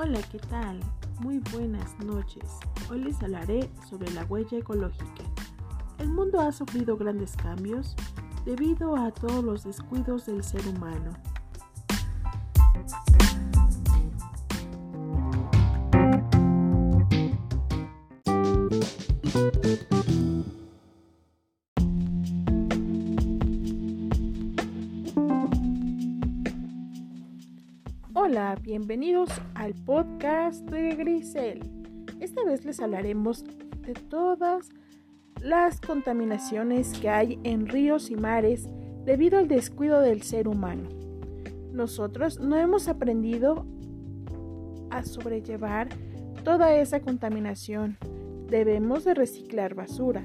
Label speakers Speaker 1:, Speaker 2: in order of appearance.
Speaker 1: Hola, ¿qué tal? Muy buenas noches. Hoy les hablaré sobre la huella ecológica. El mundo ha sufrido grandes cambios debido a todos los descuidos del ser humano. Hola, bienvenidos al podcast de Grisel. Esta vez les hablaremos de todas las contaminaciones que hay en ríos y mares debido al descuido del ser humano. Nosotros no hemos aprendido a sobrellevar toda esa contaminación. Debemos de reciclar basura.